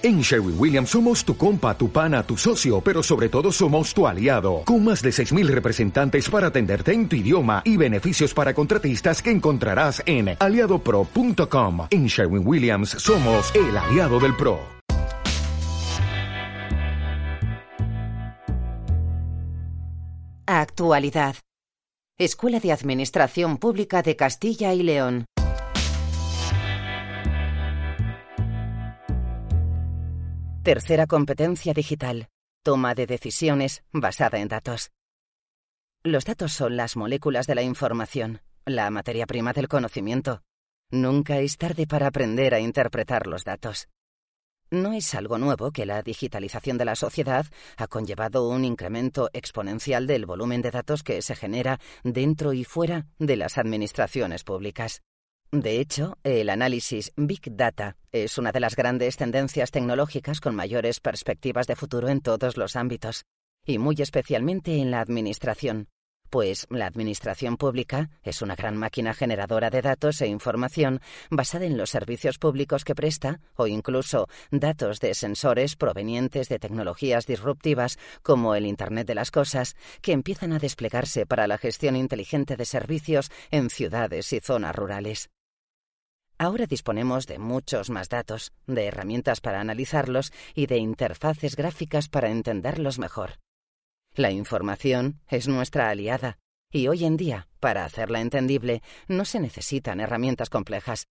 En Sherwin Williams somos tu compa, tu pana, tu socio, pero sobre todo somos tu aliado, con más de 6.000 representantes para atenderte en tu idioma y beneficios para contratistas que encontrarás en aliadopro.com. En Sherwin Williams somos el aliado del PRO. Actualidad. Escuela de Administración Pública de Castilla y León. Tercera competencia digital. Toma de decisiones basada en datos. Los datos son las moléculas de la información, la materia prima del conocimiento. Nunca es tarde para aprender a interpretar los datos. No es algo nuevo que la digitalización de la sociedad ha conllevado un incremento exponencial del volumen de datos que se genera dentro y fuera de las administraciones públicas. De hecho, el análisis Big Data es una de las grandes tendencias tecnológicas con mayores perspectivas de futuro en todos los ámbitos, y muy especialmente en la administración, pues la administración pública es una gran máquina generadora de datos e información basada en los servicios públicos que presta o incluso datos de sensores provenientes de tecnologías disruptivas como el Internet de las Cosas que empiezan a desplegarse para la gestión inteligente de servicios en ciudades y zonas rurales. Ahora disponemos de muchos más datos, de herramientas para analizarlos y de interfaces gráficas para entenderlos mejor. La información es nuestra aliada, y hoy en día, para hacerla entendible, no se necesitan herramientas complejas.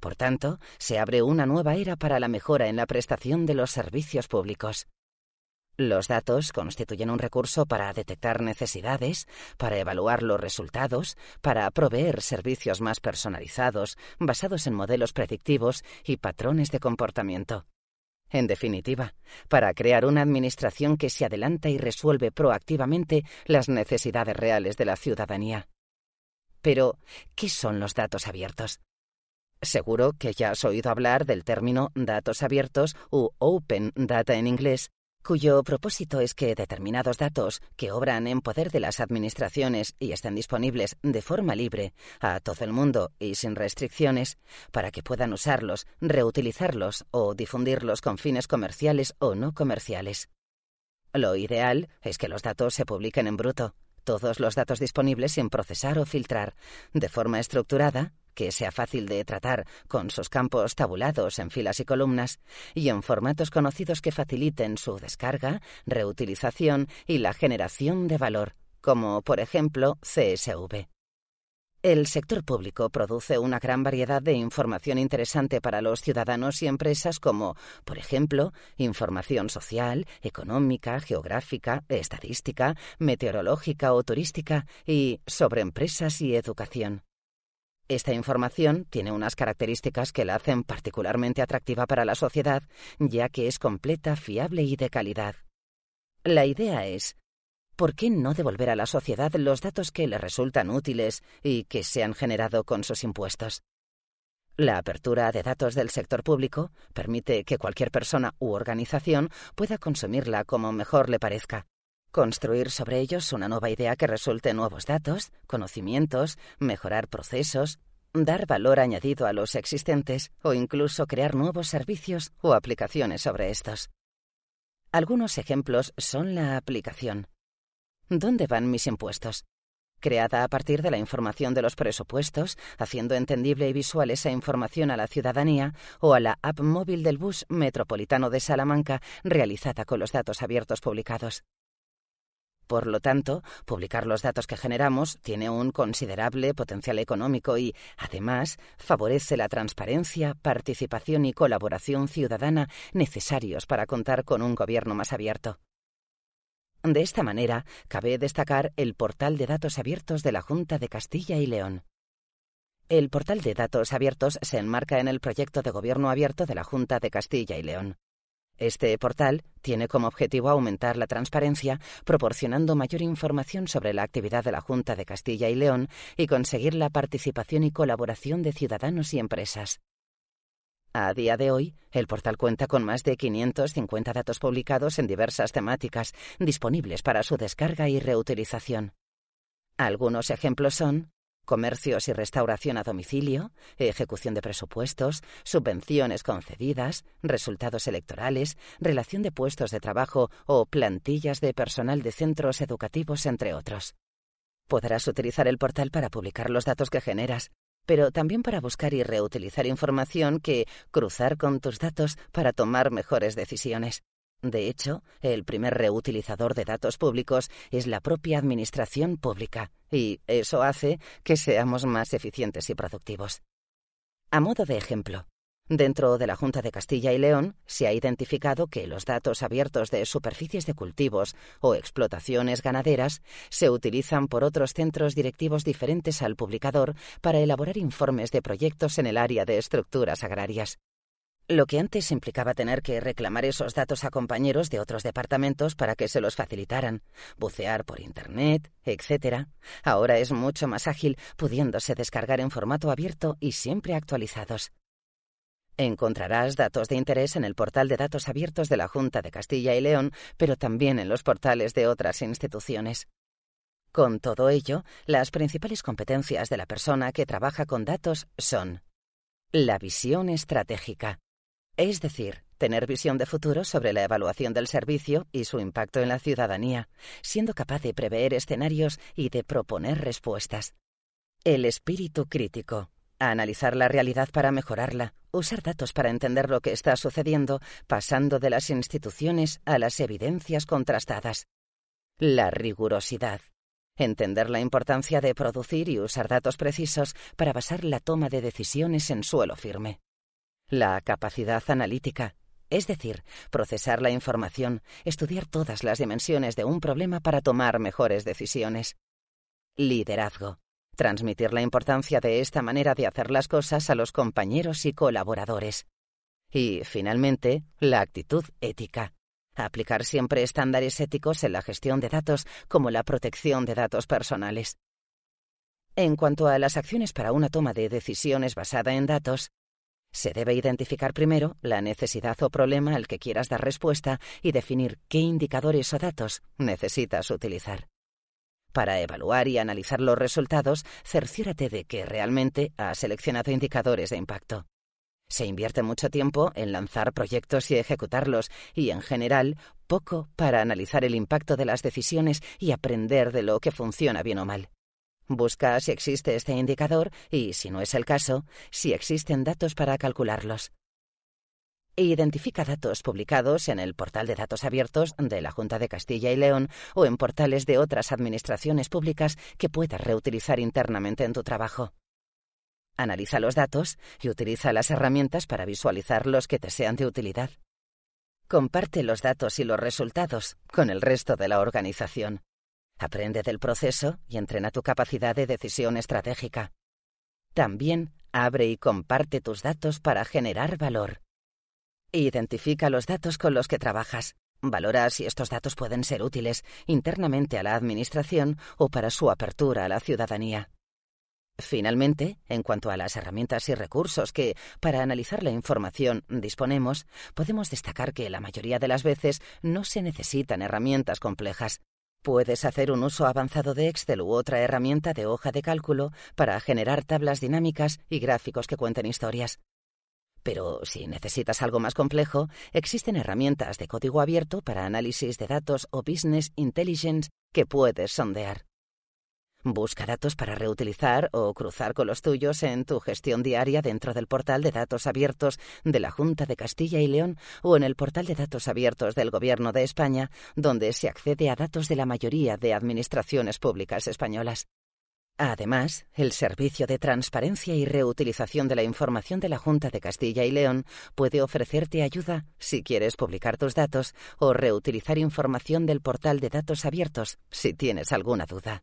Por tanto, se abre una nueva era para la mejora en la prestación de los servicios públicos. Los datos constituyen un recurso para detectar necesidades, para evaluar los resultados, para proveer servicios más personalizados, basados en modelos predictivos y patrones de comportamiento. En definitiva, para crear una administración que se adelanta y resuelve proactivamente las necesidades reales de la ciudadanía. Pero, ¿qué son los datos abiertos? Seguro que ya has oído hablar del término datos abiertos u open data en inglés, cuyo propósito es que determinados datos que obran en poder de las administraciones y estén disponibles de forma libre a todo el mundo y sin restricciones, para que puedan usarlos, reutilizarlos o difundirlos con fines comerciales o no comerciales. Lo ideal es que los datos se publiquen en bruto, todos los datos disponibles sin procesar o filtrar, de forma estructurada, que sea fácil de tratar con sus campos tabulados en filas y columnas, y en formatos conocidos que faciliten su descarga, reutilización y la generación de valor, como por ejemplo CSV. El sector público produce una gran variedad de información interesante para los ciudadanos y empresas como, por ejemplo, información social, económica, geográfica, estadística, meteorológica o turística y sobre empresas y educación. Esta información tiene unas características que la hacen particularmente atractiva para la sociedad, ya que es completa, fiable y de calidad. La idea es, ¿por qué no devolver a la sociedad los datos que le resultan útiles y que se han generado con sus impuestos? La apertura de datos del sector público permite que cualquier persona u organización pueda consumirla como mejor le parezca. Construir sobre ellos una nueva idea que resulte nuevos datos, conocimientos, mejorar procesos, dar valor añadido a los existentes o incluso crear nuevos servicios o aplicaciones sobre estos. Algunos ejemplos son la aplicación. ¿Dónde van mis impuestos? Creada a partir de la información de los presupuestos, haciendo entendible y visual esa información a la ciudadanía, o a la app móvil del bus metropolitano de Salamanca, realizada con los datos abiertos publicados. Por lo tanto, publicar los datos que generamos tiene un considerable potencial económico y, además, favorece la transparencia, participación y colaboración ciudadana necesarios para contar con un gobierno más abierto. De esta manera, cabe destacar el portal de datos abiertos de la Junta de Castilla y León. El portal de datos abiertos se enmarca en el proyecto de gobierno abierto de la Junta de Castilla y León. Este portal tiene como objetivo aumentar la transparencia, proporcionando mayor información sobre la actividad de la Junta de Castilla y León y conseguir la participación y colaboración de ciudadanos y empresas. A día de hoy, el portal cuenta con más de 550 datos publicados en diversas temáticas, disponibles para su descarga y reutilización. Algunos ejemplos son comercios y restauración a domicilio, ejecución de presupuestos, subvenciones concedidas, resultados electorales, relación de puestos de trabajo o plantillas de personal de centros educativos, entre otros. Podrás utilizar el portal para publicar los datos que generas, pero también para buscar y reutilizar información que cruzar con tus datos para tomar mejores decisiones. De hecho, el primer reutilizador de datos públicos es la propia Administración pública, y eso hace que seamos más eficientes y productivos. A modo de ejemplo, Dentro de la Junta de Castilla y León se ha identificado que los datos abiertos de superficies de cultivos o explotaciones ganaderas se utilizan por otros centros directivos diferentes al publicador para elaborar informes de proyectos en el área de estructuras agrarias. Lo que antes implicaba tener que reclamar esos datos a compañeros de otros departamentos para que se los facilitaran, bucear por Internet, etc., ahora es mucho más ágil, pudiéndose descargar en formato abierto y siempre actualizados. Encontrarás datos de interés en el portal de datos abiertos de la Junta de Castilla y León, pero también en los portales de otras instituciones. Con todo ello, las principales competencias de la persona que trabaja con datos son la visión estratégica, es decir, tener visión de futuro sobre la evaluación del servicio y su impacto en la ciudadanía, siendo capaz de prever escenarios y de proponer respuestas. El espíritu crítico, analizar la realidad para mejorarla, usar datos para entender lo que está sucediendo, pasando de las instituciones a las evidencias contrastadas. La rigurosidad. Entender la importancia de producir y usar datos precisos para basar la toma de decisiones en suelo firme. La capacidad analítica, es decir, procesar la información, estudiar todas las dimensiones de un problema para tomar mejores decisiones. Liderazgo. Transmitir la importancia de esta manera de hacer las cosas a los compañeros y colaboradores. Y, finalmente, la actitud ética. Aplicar siempre estándares éticos en la gestión de datos como la protección de datos personales. En cuanto a las acciones para una toma de decisiones basada en datos, se debe identificar primero la necesidad o problema al que quieras dar respuesta y definir qué indicadores o datos necesitas utilizar. Para evaluar y analizar los resultados, cerciórate de que realmente has seleccionado indicadores de impacto. Se invierte mucho tiempo en lanzar proyectos y ejecutarlos, y en general poco para analizar el impacto de las decisiones y aprender de lo que funciona bien o mal. Busca si existe este indicador y, si no es el caso, si existen datos para calcularlos. Identifica datos publicados en el portal de datos abiertos de la Junta de Castilla y León o en portales de otras administraciones públicas que puedas reutilizar internamente en tu trabajo. Analiza los datos y utiliza las herramientas para visualizar los que te sean de utilidad. Comparte los datos y los resultados con el resto de la organización. Aprende del proceso y entrena tu capacidad de decisión estratégica. También abre y comparte tus datos para generar valor. Identifica los datos con los que trabajas. Valora si estos datos pueden ser útiles internamente a la Administración o para su apertura a la ciudadanía. Finalmente, en cuanto a las herramientas y recursos que, para analizar la información, disponemos, podemos destacar que la mayoría de las veces no se necesitan herramientas complejas. Puedes hacer un uso avanzado de Excel u otra herramienta de hoja de cálculo para generar tablas dinámicas y gráficos que cuenten historias. Pero si necesitas algo más complejo, existen herramientas de código abierto para análisis de datos o business intelligence que puedes sondear. Busca datos para reutilizar o cruzar con los tuyos en tu gestión diaria dentro del portal de datos abiertos de la Junta de Castilla y León o en el portal de datos abiertos del Gobierno de España, donde se accede a datos de la mayoría de administraciones públicas españolas. Además, el Servicio de Transparencia y Reutilización de la Información de la Junta de Castilla y León puede ofrecerte ayuda si quieres publicar tus datos o reutilizar información del portal de datos abiertos si tienes alguna duda.